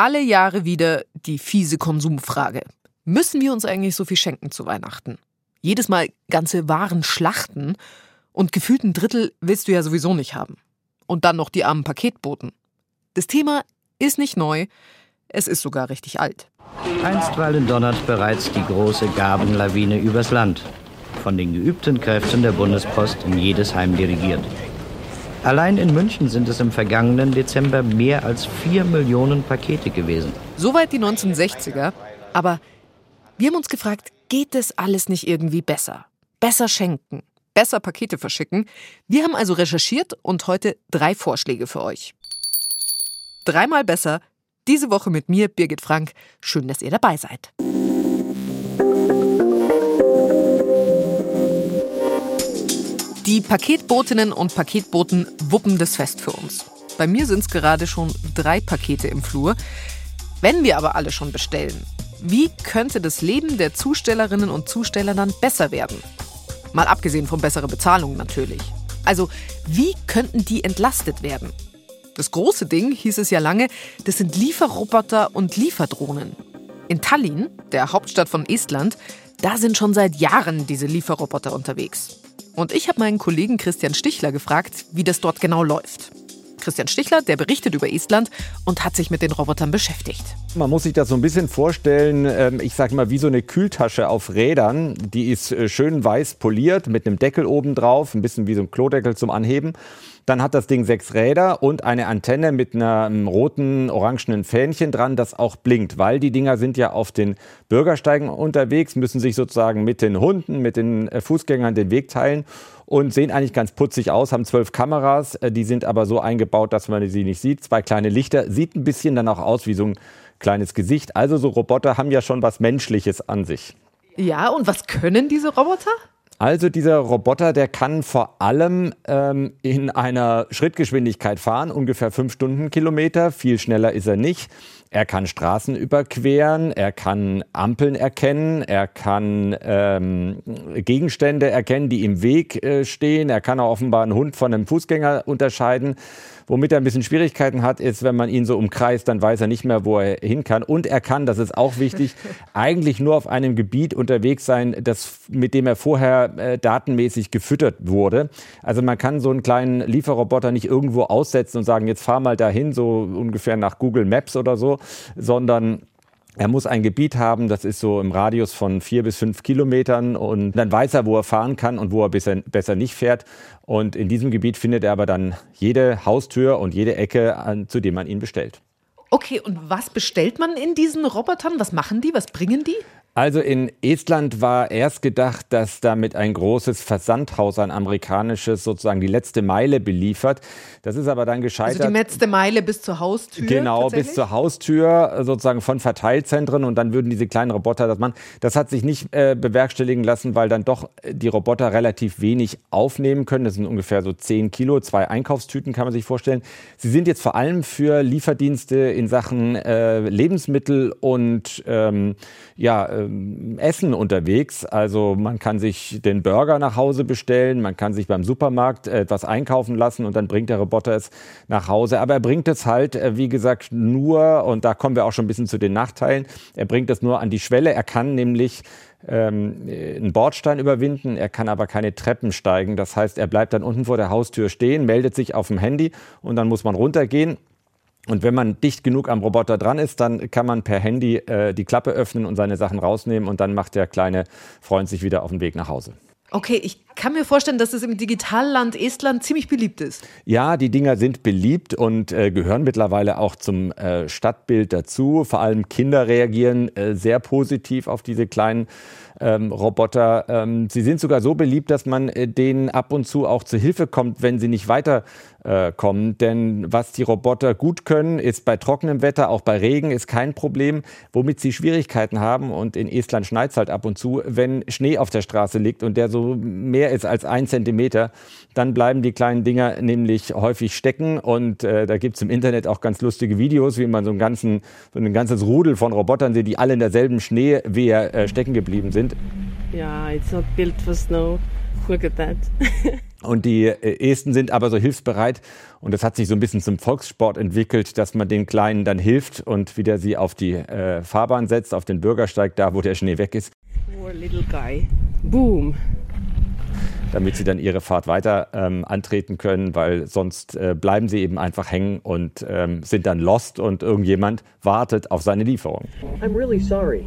Alle Jahre wieder die fiese Konsumfrage. Müssen wir uns eigentlich so viel schenken zu Weihnachten? Jedes Mal ganze Waren schlachten und gefühlt ein Drittel willst du ja sowieso nicht haben. Und dann noch die armen Paketboten. Das Thema ist nicht neu, es ist sogar richtig alt. Einstweilen donnert bereits die große Gabenlawine übers Land, von den geübten Kräften der Bundespost in jedes Heim dirigiert. Allein in München sind es im vergangenen Dezember mehr als vier Millionen Pakete gewesen. Soweit die 1960er. Aber wir haben uns gefragt, geht es alles nicht irgendwie besser? Besser schenken, besser Pakete verschicken. Wir haben also recherchiert und heute drei Vorschläge für euch. Dreimal besser. Diese Woche mit mir, Birgit Frank. Schön, dass ihr dabei seid. Die Paketbotinnen und Paketboten wuppen das Fest für uns. Bei mir sind es gerade schon drei Pakete im Flur. Wenn wir aber alle schon bestellen, wie könnte das Leben der Zustellerinnen und Zusteller dann besser werden? Mal abgesehen von besserer Bezahlung natürlich. Also, wie könnten die entlastet werden? Das große Ding, hieß es ja lange, das sind Lieferroboter und Lieferdrohnen. In Tallinn, der Hauptstadt von Estland, da sind schon seit Jahren diese Lieferroboter unterwegs. Und ich habe meinen Kollegen Christian Stichler gefragt, wie das dort genau läuft. Christian Stichler, der berichtet über Estland und hat sich mit den Robotern beschäftigt. Man muss sich das so ein bisschen vorstellen, ähm, ich sage mal, wie so eine Kühltasche auf Rädern. Die ist äh, schön weiß poliert mit einem Deckel oben drauf, ein bisschen wie so ein Klodeckel zum Anheben. Dann hat das Ding sechs Räder und eine Antenne mit einem roten, orangenen Fähnchen dran, das auch blinkt, weil die Dinger sind ja auf den Bürgersteigen unterwegs, müssen sich sozusagen mit den Hunden, mit den äh, Fußgängern den Weg teilen und sehen eigentlich ganz putzig aus, haben zwölf Kameras, äh, die sind aber so eingebaut, dass man sie nicht sieht. Zwei kleine Lichter, sieht ein bisschen dann auch aus wie so ein kleines Gesicht. Also so Roboter haben ja schon was Menschliches an sich. Ja, und was können diese Roboter? Also dieser Roboter, der kann vor allem ähm, in einer Schrittgeschwindigkeit fahren, ungefähr fünf Stundenkilometer. Viel schneller ist er nicht. Er kann Straßen überqueren, er kann Ampeln erkennen, er kann ähm, Gegenstände erkennen, die im Weg äh, stehen. Er kann auch offenbar einen Hund von einem Fußgänger unterscheiden. Womit er ein bisschen Schwierigkeiten hat, ist, wenn man ihn so umkreist, dann weiß er nicht mehr, wo er hin kann. Und er kann, das ist auch wichtig, eigentlich nur auf einem Gebiet unterwegs sein, das, mit dem er vorher äh, datenmäßig gefüttert wurde. Also man kann so einen kleinen Lieferroboter nicht irgendwo aussetzen und sagen, jetzt fahr mal dahin, so ungefähr nach Google Maps oder so, sondern er muss ein Gebiet haben, das ist so im Radius von vier bis fünf Kilometern und dann weiß er, wo er fahren kann und wo er besser, besser nicht fährt. Und in diesem Gebiet findet er aber dann jede Haustür und jede Ecke, zu dem man ihn bestellt. Okay, und was bestellt man in diesen Robotern? Was machen die? Was bringen die? Also in Estland war erst gedacht, dass damit ein großes Versandhaus, ein amerikanisches, sozusagen die letzte Meile beliefert. Das ist aber dann gescheitert. Also die letzte Meile bis zur Haustür? Genau, bis zur Haustür, sozusagen von Verteilzentren und dann würden diese kleinen Roboter das machen. Das hat sich nicht äh, bewerkstelligen lassen, weil dann doch die Roboter relativ wenig aufnehmen können. Das sind ungefähr so 10 Kilo, zwei Einkaufstüten kann man sich vorstellen. Sie sind jetzt vor allem für Lieferdienste in Sachen äh, Lebensmittel und ähm, ja, äh, Essen unterwegs. Also man kann sich den Burger nach Hause bestellen, man kann sich beim Supermarkt etwas einkaufen lassen und dann bringt der Roboter es nach Hause. Aber er bringt es halt, äh, wie gesagt, nur, und da kommen wir auch schon ein bisschen zu den Nachteilen, er bringt es nur an die Schwelle. Er kann nämlich ähm, einen Bordstein überwinden, er kann aber keine Treppen steigen. Das heißt, er bleibt dann unten vor der Haustür stehen, meldet sich auf dem Handy und dann muss man runtergehen. Und wenn man dicht genug am Roboter dran ist, dann kann man per Handy äh, die Klappe öffnen und seine Sachen rausnehmen und dann macht der kleine Freund sich wieder auf den Weg nach Hause. Okay, ich kann mir vorstellen, dass es im Digitalland Estland ziemlich beliebt ist. Ja, die Dinger sind beliebt und äh, gehören mittlerweile auch zum äh, Stadtbild dazu. Vor allem Kinder reagieren äh, sehr positiv auf diese kleinen ähm, Roboter. Ähm, sie sind sogar so beliebt, dass man äh, denen ab und zu auch zu Hilfe kommt, wenn sie nicht weiterkommen. Äh, Denn was die Roboter gut können, ist bei trockenem Wetter, auch bei Regen, ist kein Problem. Womit sie Schwierigkeiten haben, und in Estland schneit es halt ab und zu, wenn Schnee auf der Straße liegt und der so mehr ist als ein Zentimeter, dann bleiben die kleinen Dinger nämlich häufig stecken. Und äh, da gibt es im Internet auch ganz lustige Videos, wie man so, einen ganzen, so ein ganzes Rudel von Robotern sieht, die alle in derselben Schneewehr äh, stecken geblieben sind. Yeah, it's not built for snow. Look at that. Und die äh, Esten sind aber so hilfsbereit. Und das hat sich so ein bisschen zum Volkssport entwickelt, dass man den Kleinen dann hilft und wieder sie auf die äh, Fahrbahn setzt, auf den Bürgersteig, da wo der Schnee weg ist. Poor little guy. Boom damit sie dann ihre Fahrt weiter ähm, antreten können, weil sonst äh, bleiben sie eben einfach hängen und ähm, sind dann lost und irgendjemand wartet auf seine Lieferung. I'm really sorry.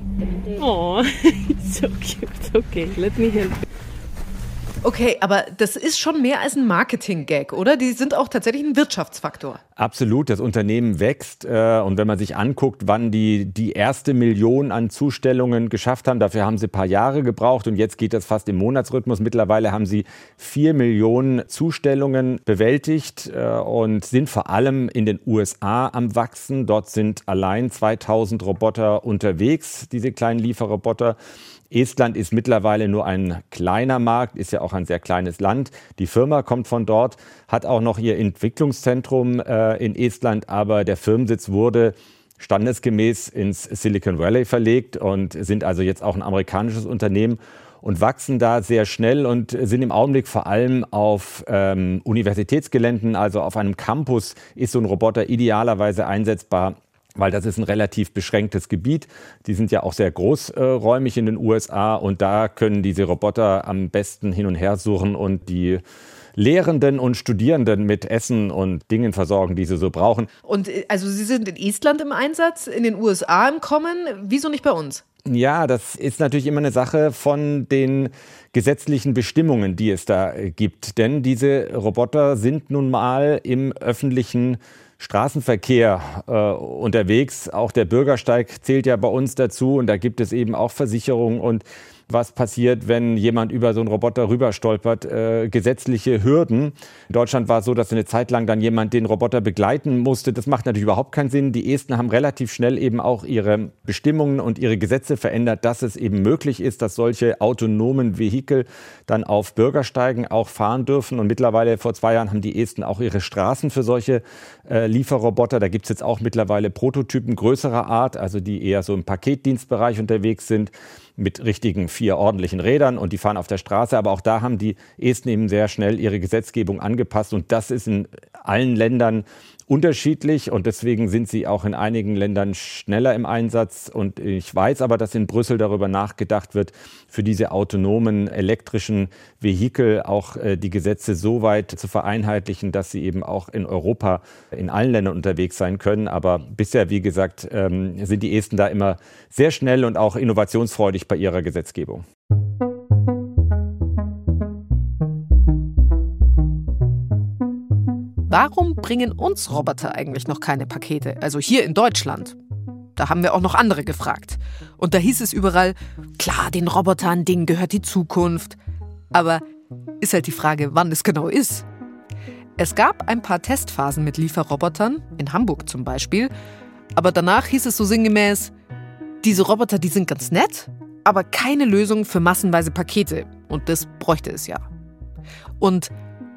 Oh, so cute. Okay, let me help. Okay, aber das ist schon mehr als ein Marketing-Gag, oder? Die sind auch tatsächlich ein Wirtschaftsfaktor. Absolut, das Unternehmen wächst. Äh, und wenn man sich anguckt, wann die die erste Million an Zustellungen geschafft haben, dafür haben sie ein paar Jahre gebraucht und jetzt geht das fast im Monatsrhythmus. Mittlerweile haben sie vier Millionen Zustellungen bewältigt äh, und sind vor allem in den USA am Wachsen. Dort sind allein 2000 Roboter unterwegs, diese kleinen Lieferroboter. Estland ist mittlerweile nur ein kleiner Markt, ist ja auch ein sehr kleines Land. Die Firma kommt von dort, hat auch noch ihr Entwicklungszentrum äh, in Estland, aber der Firmensitz wurde standesgemäß ins Silicon Valley verlegt und sind also jetzt auch ein amerikanisches Unternehmen und wachsen da sehr schnell und sind im Augenblick vor allem auf ähm, Universitätsgeländen, also auf einem Campus ist so ein Roboter idealerweise einsetzbar weil das ist ein relativ beschränktes Gebiet. Die sind ja auch sehr großräumig in den USA und da können diese Roboter am besten hin und her suchen und die Lehrenden und Studierenden mit Essen und Dingen versorgen, die sie so brauchen. Und äh, also Sie sind in Estland im Einsatz, in den USA im Kommen. Wieso nicht bei uns? Ja, das ist natürlich immer eine Sache von den gesetzlichen Bestimmungen, die es da äh, gibt. Denn diese Roboter sind nun mal im öffentlichen Straßenverkehr äh, unterwegs. Auch der Bürgersteig zählt ja bei uns dazu und da gibt es eben auch Versicherungen und was passiert, wenn jemand über so einen Roboter rüberstolpert, äh, gesetzliche Hürden. In Deutschland war es so, dass eine Zeit lang dann jemand den Roboter begleiten musste. Das macht natürlich überhaupt keinen Sinn. Die Esten haben relativ schnell eben auch ihre Bestimmungen und ihre Gesetze verändert, dass es eben möglich ist, dass solche autonomen Vehikel dann auf Bürgersteigen auch fahren dürfen. Und mittlerweile, vor zwei Jahren, haben die Esten auch ihre Straßen für solche äh, Lieferroboter. Da gibt es jetzt auch mittlerweile Prototypen größerer Art, also die eher so im Paketdienstbereich unterwegs sind mit richtigen vier ordentlichen Rädern und die fahren auf der Straße. Aber auch da haben die Esten eben sehr schnell ihre Gesetzgebung angepasst und das ist in allen Ländern unterschiedlich und deswegen sind sie auch in einigen Ländern schneller im Einsatz. Und ich weiß aber, dass in Brüssel darüber nachgedacht wird, für diese autonomen elektrischen Vehikel auch äh, die Gesetze so weit zu vereinheitlichen, dass sie eben auch in Europa in allen Ländern unterwegs sein können. Aber bisher, wie gesagt, ähm, sind die Esten da immer sehr schnell und auch innovationsfreudig bei ihrer Gesetzgebung. Warum bringen uns Roboter eigentlich noch keine Pakete? Also hier in Deutschland. Da haben wir auch noch andere gefragt. Und da hieß es überall, klar, den Robotern, denen gehört die Zukunft. Aber ist halt die Frage, wann es genau ist. Es gab ein paar Testphasen mit Lieferrobotern, in Hamburg zum Beispiel. Aber danach hieß es so sinngemäß, diese Roboter, die sind ganz nett, aber keine Lösung für massenweise Pakete. Und das bräuchte es ja. Und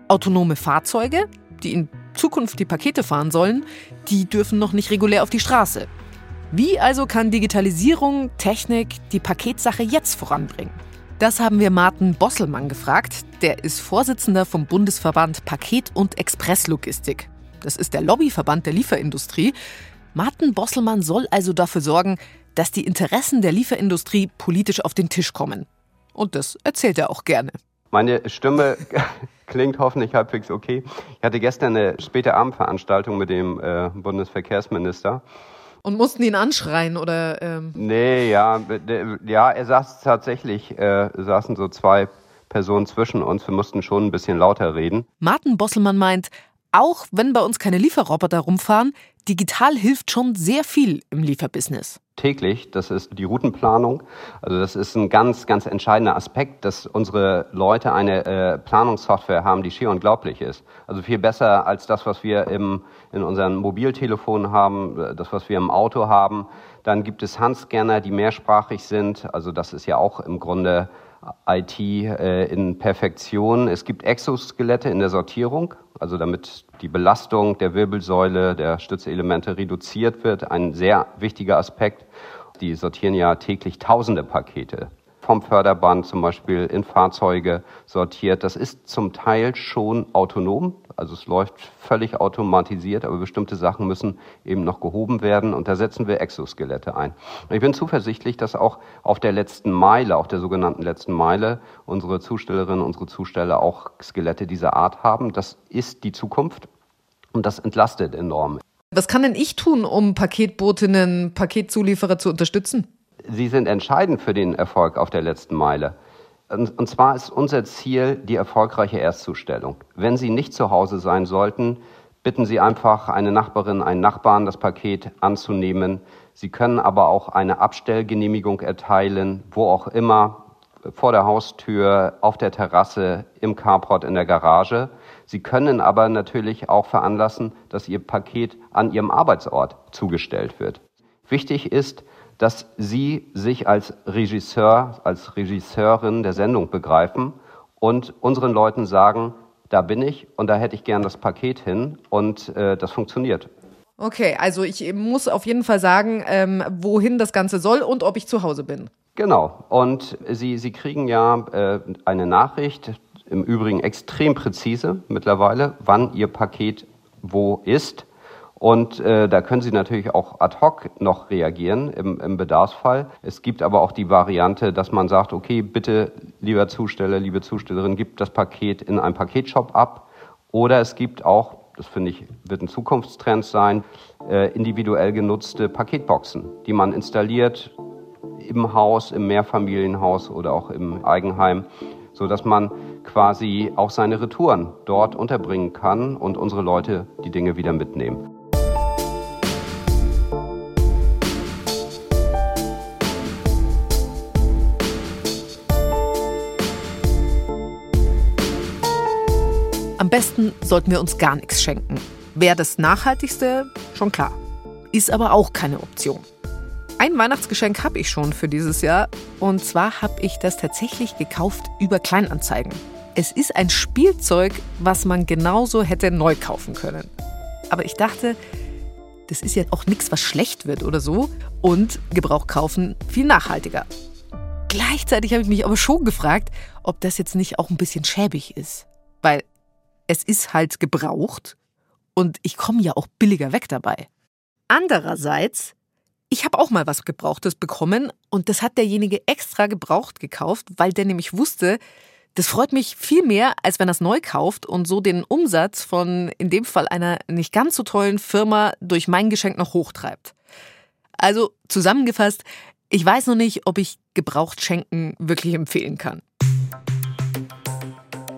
autonome Fahrzeuge, die in Zukunft die Pakete fahren sollen, die dürfen noch nicht regulär auf die Straße. Wie also kann Digitalisierung, Technik die Paketsache jetzt voranbringen? Das haben wir Martin Bosselmann gefragt. Der ist Vorsitzender vom Bundesverband Paket- und Expresslogistik. Das ist der Lobbyverband der Lieferindustrie. Martin Bosselmann soll also dafür sorgen, dass die Interessen der Lieferindustrie politisch auf den Tisch kommen. Und das erzählt er auch gerne. Meine Stimme klingt hoffentlich halbwegs okay. Ich hatte gestern eine späte Abendveranstaltung mit dem äh, Bundesverkehrsminister. Und mussten ihn anschreien oder? Ähm? Nee, ja, ja, er saß tatsächlich, äh, saßen so zwei Personen zwischen uns. Wir mussten schon ein bisschen lauter reden. Martin Bosselmann meint, auch wenn bei uns keine Lieferroboter rumfahren, digital hilft schon sehr viel im Lieferbusiness täglich. Das ist die Routenplanung. Also das ist ein ganz, ganz entscheidender Aspekt, dass unsere Leute eine äh, Planungssoftware haben, die schier unglaublich ist. Also viel besser als das, was wir im, in unseren Mobiltelefonen haben, äh, das, was wir im Auto haben. Dann gibt es Handscanner, die mehrsprachig sind. Also das ist ja auch im Grunde IT äh, in Perfektion. Es gibt Exoskelette in der Sortierung, also damit die Belastung der Wirbelsäule, der Stützelemente reduziert wird. Ein sehr wichtiger Aspekt. Die sortieren ja täglich tausende Pakete. Vom Förderband zum Beispiel in Fahrzeuge sortiert. Das ist zum Teil schon autonom, also es läuft völlig automatisiert, aber bestimmte Sachen müssen eben noch gehoben werden und da setzen wir Exoskelette ein. Ich bin zuversichtlich, dass auch auf der letzten Meile, auf der sogenannten letzten Meile, unsere Zustellerinnen, unsere Zusteller auch Skelette dieser Art haben. Das ist die Zukunft und das entlastet enorm. Was kann denn ich tun, um Paketbotinnen, Paketzulieferer zu unterstützen? Sie sind entscheidend für den Erfolg auf der letzten Meile. Und zwar ist unser Ziel die erfolgreiche Erstzustellung. Wenn Sie nicht zu Hause sein sollten, bitten Sie einfach eine Nachbarin, einen Nachbarn, das Paket anzunehmen. Sie können aber auch eine Abstellgenehmigung erteilen, wo auch immer, vor der Haustür, auf der Terrasse, im Carport, in der Garage. Sie können aber natürlich auch veranlassen, dass Ihr Paket an Ihrem Arbeitsort zugestellt wird. Wichtig ist, dass Sie sich als Regisseur, als Regisseurin der Sendung begreifen und unseren Leuten sagen, da bin ich und da hätte ich gern das Paket hin und äh, das funktioniert. Okay, also ich muss auf jeden Fall sagen, ähm, wohin das Ganze soll und ob ich zu Hause bin. Genau. Und Sie, Sie kriegen ja äh, eine Nachricht, im Übrigen extrem präzise mittlerweile, wann Ihr Paket wo ist. Und äh, da können Sie natürlich auch ad hoc noch reagieren im, im Bedarfsfall. Es gibt aber auch die Variante, dass man sagt, okay, bitte, lieber Zusteller, liebe Zustellerin, gibt das Paket in einem Paketshop ab. Oder es gibt auch, das finde ich, wird ein Zukunftstrend sein, äh, individuell genutzte Paketboxen, die man installiert im Haus, im Mehrfamilienhaus oder auch im Eigenheim, so dass man quasi auch seine Retouren dort unterbringen kann und unsere Leute die Dinge wieder mitnehmen. Am besten sollten wir uns gar nichts schenken. Wäre das Nachhaltigste, schon klar. Ist aber auch keine Option. Ein Weihnachtsgeschenk habe ich schon für dieses Jahr. Und zwar habe ich das tatsächlich gekauft über Kleinanzeigen. Es ist ein Spielzeug, was man genauso hätte neu kaufen können. Aber ich dachte, das ist ja auch nichts, was schlecht wird oder so. Und Gebrauch kaufen viel nachhaltiger. Gleichzeitig habe ich mich aber schon gefragt, ob das jetzt nicht auch ein bisschen schäbig ist. Weil es ist halt gebraucht und ich komme ja auch billiger weg dabei. Andererseits, ich habe auch mal was Gebrauchtes bekommen und das hat derjenige extra gebraucht gekauft, weil der nämlich wusste, das freut mich viel mehr, als wenn er es neu kauft und so den Umsatz von in dem Fall einer nicht ganz so tollen Firma durch mein Geschenk noch hochtreibt. Also zusammengefasst, ich weiß noch nicht, ob ich gebraucht schenken wirklich empfehlen kann.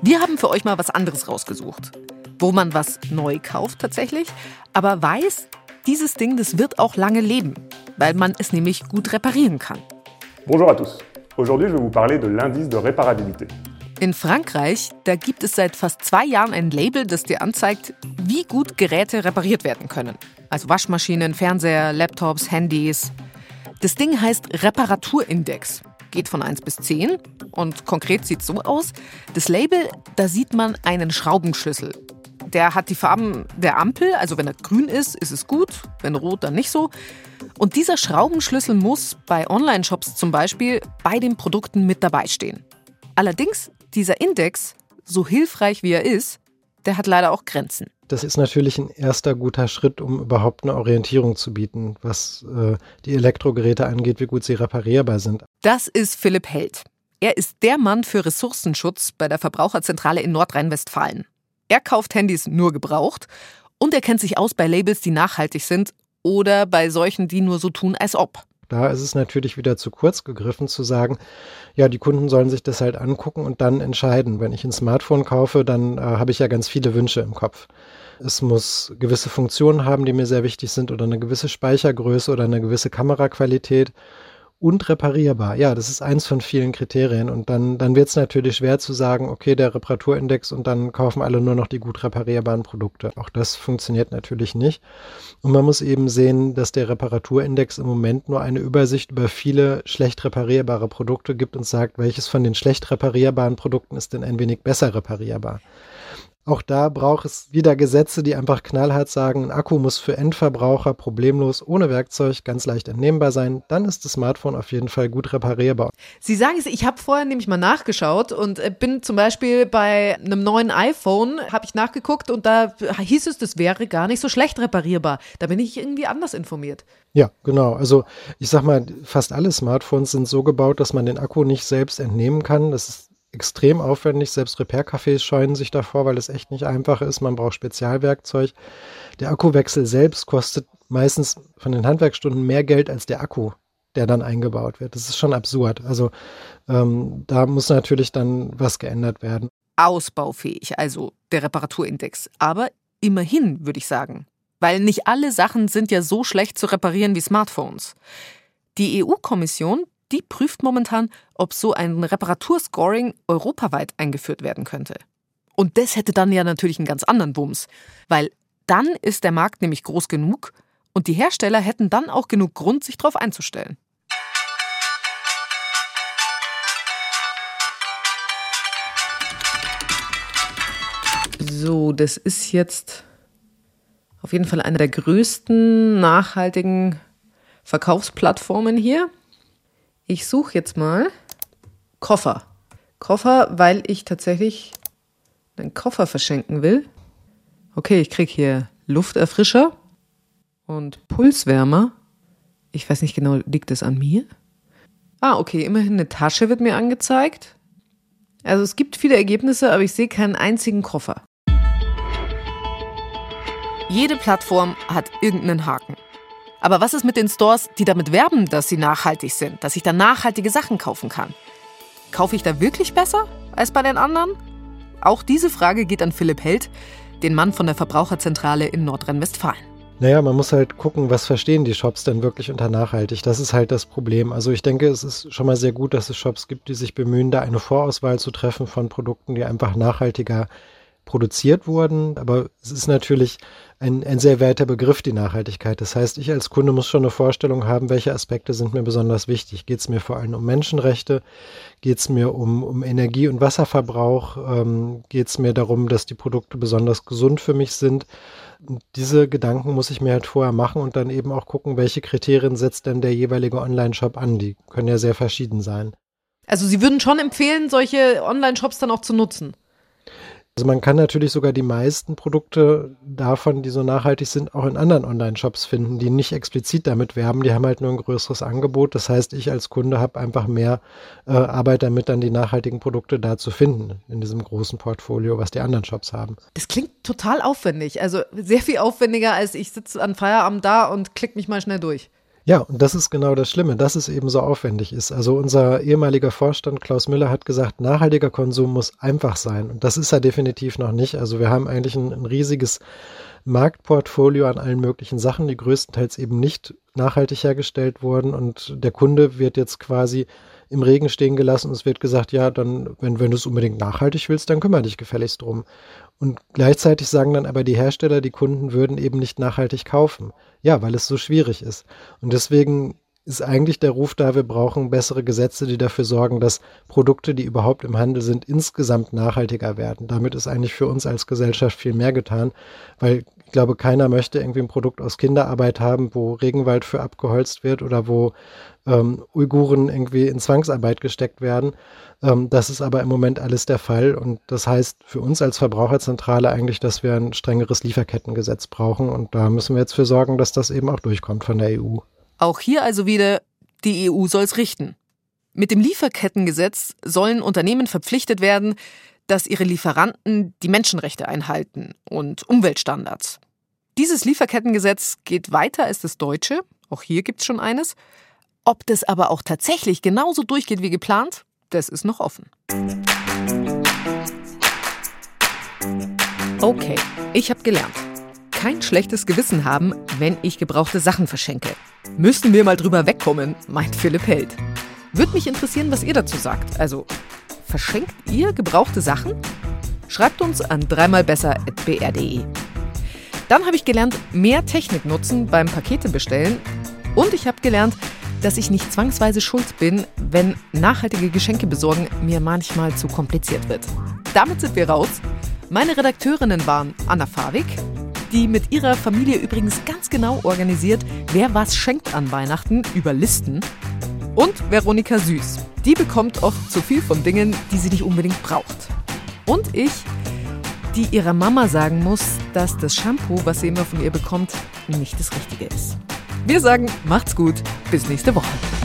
Wir haben für euch mal was anderes rausgesucht, wo man was neu kauft tatsächlich, aber weiß, dieses Ding, das wird auch lange leben, weil man es nämlich gut reparieren kann. Bonjour à tous. Aujourd'hui, je vais vous parler de l'indice de réparabilité. In Frankreich, da gibt es seit fast zwei Jahren ein Label, das dir anzeigt, wie gut Geräte repariert werden können. Also Waschmaschinen, Fernseher, Laptops, Handys. Das Ding heißt Reparaturindex geht von 1 bis 10 und konkret sieht so aus. Das Label, da sieht man einen Schraubenschlüssel. Der hat die Farben der Ampel, also wenn er grün ist, ist es gut, wenn rot, dann nicht so. Und dieser Schraubenschlüssel muss bei Online-Shops zum Beispiel bei den Produkten mit dabei stehen. Allerdings, dieser Index, so hilfreich wie er ist, der hat leider auch Grenzen. Das ist natürlich ein erster guter Schritt, um überhaupt eine Orientierung zu bieten, was äh, die Elektrogeräte angeht, wie gut sie reparierbar sind. Das ist Philipp Held. Er ist der Mann für Ressourcenschutz bei der Verbraucherzentrale in Nordrhein-Westfalen. Er kauft Handys nur gebraucht und er kennt sich aus bei Labels, die nachhaltig sind oder bei solchen, die nur so tun, als ob. Da ist es natürlich wieder zu kurz gegriffen zu sagen, ja, die Kunden sollen sich das halt angucken und dann entscheiden. Wenn ich ein Smartphone kaufe, dann äh, habe ich ja ganz viele Wünsche im Kopf. Es muss gewisse Funktionen haben, die mir sehr wichtig sind oder eine gewisse Speichergröße oder eine gewisse Kameraqualität und reparierbar. Ja, das ist eins von vielen Kriterien. Und dann, dann wird es natürlich schwer zu sagen, okay, der Reparaturindex und dann kaufen alle nur noch die gut reparierbaren Produkte. Auch das funktioniert natürlich nicht. Und man muss eben sehen, dass der Reparaturindex im Moment nur eine Übersicht über viele schlecht reparierbare Produkte gibt und sagt, welches von den schlecht reparierbaren Produkten ist denn ein wenig besser reparierbar. Auch da braucht es wieder Gesetze, die einfach knallhart sagen, ein Akku muss für Endverbraucher problemlos ohne Werkzeug ganz leicht entnehmbar sein. Dann ist das Smartphone auf jeden Fall gut reparierbar. Sie sagen es, ich habe vorher nämlich mal nachgeschaut und äh, bin zum Beispiel bei einem neuen iPhone, habe ich nachgeguckt und da hieß es, das wäre gar nicht so schlecht reparierbar. Da bin ich irgendwie anders informiert. Ja, genau. Also ich sag mal, fast alle Smartphones sind so gebaut, dass man den Akku nicht selbst entnehmen kann. Das ist extrem aufwendig. Selbst Repair-Cafés scheuen sich davor, weil es echt nicht einfach ist. Man braucht Spezialwerkzeug. Der Akkuwechsel selbst kostet meistens von den Handwerksstunden mehr Geld als der Akku, der dann eingebaut wird. Das ist schon absurd. Also ähm, da muss natürlich dann was geändert werden. Ausbaufähig, also der Reparaturindex. Aber immerhin, würde ich sagen. Weil nicht alle Sachen sind ja so schlecht zu reparieren wie Smartphones. Die EU-Kommission die prüft momentan, ob so ein Reparaturscoring europaweit eingeführt werden könnte. Und das hätte dann ja natürlich einen ganz anderen Bums, weil dann ist der Markt nämlich groß genug und die Hersteller hätten dann auch genug Grund, sich darauf einzustellen. So, das ist jetzt auf jeden Fall eine der größten nachhaltigen Verkaufsplattformen hier. Ich suche jetzt mal Koffer. Koffer, weil ich tatsächlich einen Koffer verschenken will. Okay, ich kriege hier Lufterfrischer und Pulswärmer. Ich weiß nicht genau, liegt das an mir? Ah, okay, immerhin eine Tasche wird mir angezeigt. Also es gibt viele Ergebnisse, aber ich sehe keinen einzigen Koffer. Jede Plattform hat irgendeinen Haken. Aber was ist mit den Stores, die damit werben, dass sie nachhaltig sind, dass ich da nachhaltige Sachen kaufen kann? Kaufe ich da wirklich besser als bei den anderen? Auch diese Frage geht an Philipp Held, den Mann von der Verbraucherzentrale in Nordrhein-Westfalen. Naja, man muss halt gucken, was verstehen die Shops denn wirklich unter nachhaltig. Das ist halt das Problem. Also ich denke, es ist schon mal sehr gut, dass es Shops gibt, die sich bemühen, da eine Vorauswahl zu treffen von Produkten, die einfach nachhaltiger produziert wurden. Aber es ist natürlich ein, ein sehr weiter Begriff, die Nachhaltigkeit. Das heißt, ich als Kunde muss schon eine Vorstellung haben, welche Aspekte sind mir besonders wichtig. Geht es mir vor allem um Menschenrechte? Geht es mir um, um Energie- und Wasserverbrauch? Ähm, Geht es mir darum, dass die Produkte besonders gesund für mich sind? Diese Gedanken muss ich mir halt vorher machen und dann eben auch gucken, welche Kriterien setzt denn der jeweilige Online-Shop an. Die können ja sehr verschieden sein. Also Sie würden schon empfehlen, solche Online-Shops dann auch zu nutzen? Also man kann natürlich sogar die meisten Produkte davon, die so nachhaltig sind, auch in anderen Online-Shops finden, die nicht explizit damit werben. Die haben halt nur ein größeres Angebot. Das heißt, ich als Kunde habe einfach mehr äh, Arbeit damit, dann die nachhaltigen Produkte da zu finden in diesem großen Portfolio, was die anderen Shops haben. Das klingt total aufwendig. Also sehr viel aufwendiger, als ich sitze an Feierabend da und klicke mich mal schnell durch. Ja, und das ist genau das Schlimme, dass es eben so aufwendig ist. Also unser ehemaliger Vorstand Klaus Müller hat gesagt, nachhaltiger Konsum muss einfach sein. Und das ist er definitiv noch nicht. Also wir haben eigentlich ein, ein riesiges Marktportfolio an allen möglichen Sachen, die größtenteils eben nicht nachhaltig hergestellt wurden. Und der Kunde wird jetzt quasi im Regen stehen gelassen und es wird gesagt, ja, dann, wenn, wenn du es unbedingt nachhaltig willst, dann kümmere dich gefälligst drum. Und gleichzeitig sagen dann aber die Hersteller, die Kunden würden eben nicht nachhaltig kaufen. Ja, weil es so schwierig ist. Und deswegen ist eigentlich der Ruf da, wir brauchen bessere Gesetze, die dafür sorgen, dass Produkte, die überhaupt im Handel sind, insgesamt nachhaltiger werden. Damit ist eigentlich für uns als Gesellschaft viel mehr getan, weil ich glaube, keiner möchte irgendwie ein Produkt aus Kinderarbeit haben, wo Regenwald für abgeholzt wird oder wo ähm, Uiguren irgendwie in Zwangsarbeit gesteckt werden. Ähm, das ist aber im Moment alles der Fall und das heißt für uns als Verbraucherzentrale eigentlich, dass wir ein strengeres Lieferkettengesetz brauchen und da müssen wir jetzt für sorgen, dass das eben auch durchkommt von der EU. Auch hier also wieder, die EU soll es richten. Mit dem Lieferkettengesetz sollen Unternehmen verpflichtet werden, dass ihre Lieferanten die Menschenrechte einhalten und Umweltstandards. Dieses Lieferkettengesetz geht weiter als das deutsche, auch hier gibt es schon eines. Ob das aber auch tatsächlich genauso durchgeht wie geplant, das ist noch offen. Okay, ich habe gelernt. Kein schlechtes Gewissen haben, wenn ich gebrauchte Sachen verschenke. Müssten wir mal drüber wegkommen, meint Philipp Held. Würde mich interessieren, was ihr dazu sagt. Also, verschenkt ihr gebrauchte Sachen? Schreibt uns an dreimalbesser.br.de. Dann habe ich gelernt, mehr Technik nutzen beim Pakete bestellen. Und ich habe gelernt, dass ich nicht zwangsweise schuld bin, wenn nachhaltige Geschenke besorgen mir manchmal zu kompliziert wird. Damit sind wir raus. Meine Redakteurinnen waren Anna Fawig, die mit ihrer Familie übrigens ganz genau organisiert, wer was schenkt an Weihnachten über Listen. Und Veronika Süß. Die bekommt oft zu viel von Dingen, die sie nicht unbedingt braucht. Und ich, die ihrer Mama sagen muss, dass das Shampoo, was sie immer von ihr bekommt, nicht das Richtige ist. Wir sagen, macht's gut, bis nächste Woche.